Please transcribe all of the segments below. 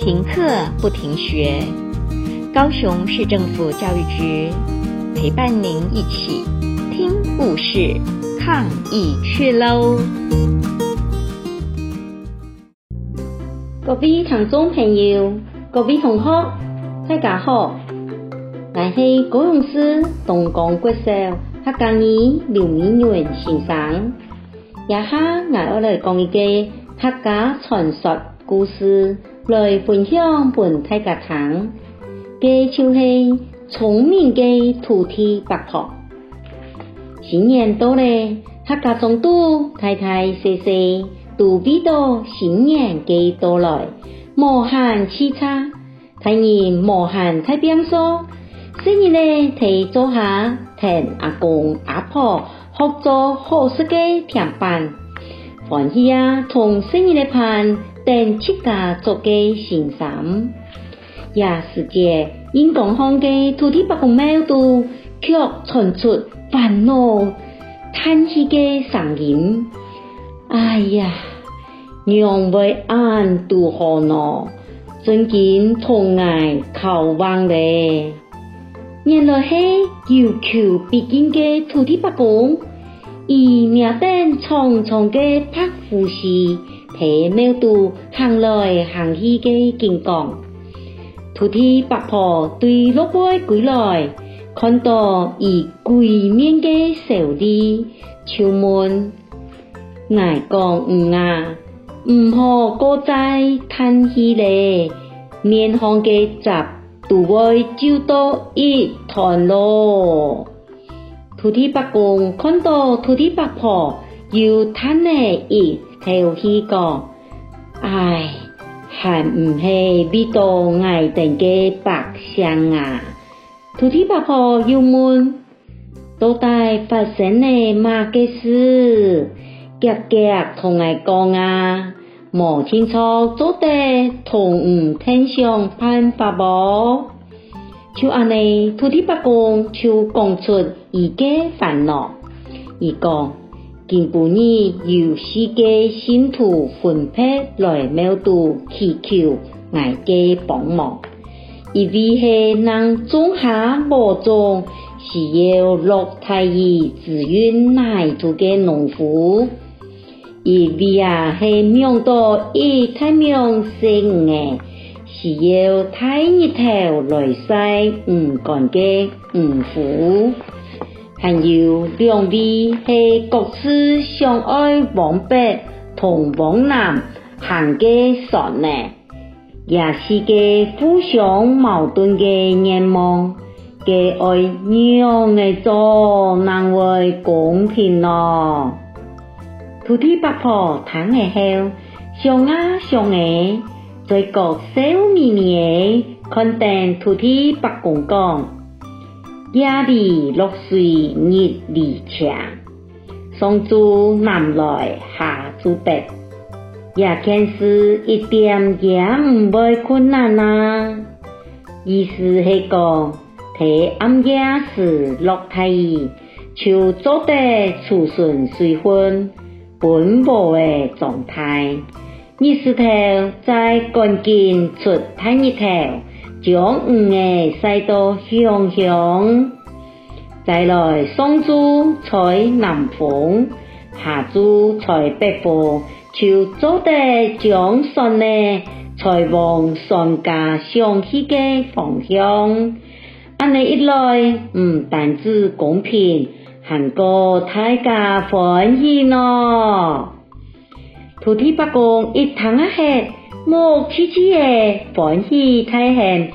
停课不停学，高雄市政府教育局陪伴您一起听故事、抗疫去喽！各位听众朋友，各位同学，大家好，我是高雄市东港国小客家语刘美润先生，以下我要来讲一个客家传说故事。来分享本大家听，这就是聪明的土地伯婆。新年到了，客家众多大大小小都为着新年给到来，无限期待。大人无限在变数，新年呢，提早下听阿公阿婆学做好食的甜饭，欢喜啊，从新年的盼。等七家做个新衫，也是界因广泛的土地伯公庙都却传出烦恼叹息的声音。哎呀，娘为俺拄好喏，真经痛爱靠望嘞。原来是有求必应的土地伯公，以命等重重的拍呼吸。喺庙都行来行去嘅景况，土地伯婆对落尾归来，看到伊鬼面嘅小弟，就问：爱讲唔啊，唔好过再叹气咧，面红嘅杂都会就到一团咯。土地伯公看到土地伯婆又叹了一。头去讲，唉，还唔系遇到爱等嘅百姓啊！土地伯婆又问：到底发生了嘛个事？夹夹同我讲啊！摸清楚做得同唔听上办法无？就安尼，土地伯公就讲出伊个烦恼，伊讲。今晡日由四个信徒分别来庙都祈求爱家帮忙，一位系人种下播种需要落太阳滋润奶土嘅农夫，一位啊系命到一太阳生嘅需要太日头来晒唔干嘅农夫。还有两位是各自相爱往北同往南行嘅船呢，也是个互相矛盾嘅愿望，嘅爱让嘅做难为公平咯。土地八婆听了后，想啊想诶，嘴角笑眯眯诶，看等土地伯公讲。夜里露水日里长，上主南来下主北，也看是一点也唔会困难啊！意思系讲，睇暗夜时落太阳，就做得储存水分，奔波的状态。日时头在赶紧出太日头。将五个晒到香香，再来上主在南方，下主在北方，就做得将山呢，才往山家想去的方向。安尼一来，唔单止公平，还个大家欢喜呢。土地伯公一听啊嘿。莫气气诶，欢喜太现，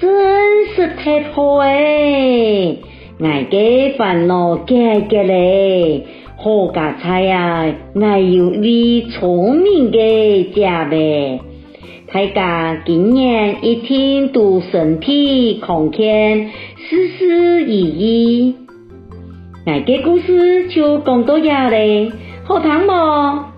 真是太好诶！爱个烦恼解决嘞，好家菜啊！爱有你聪明个家呗，大家今年一天都身体康健，事事如意。爱个故事就讲到这咧，好听无？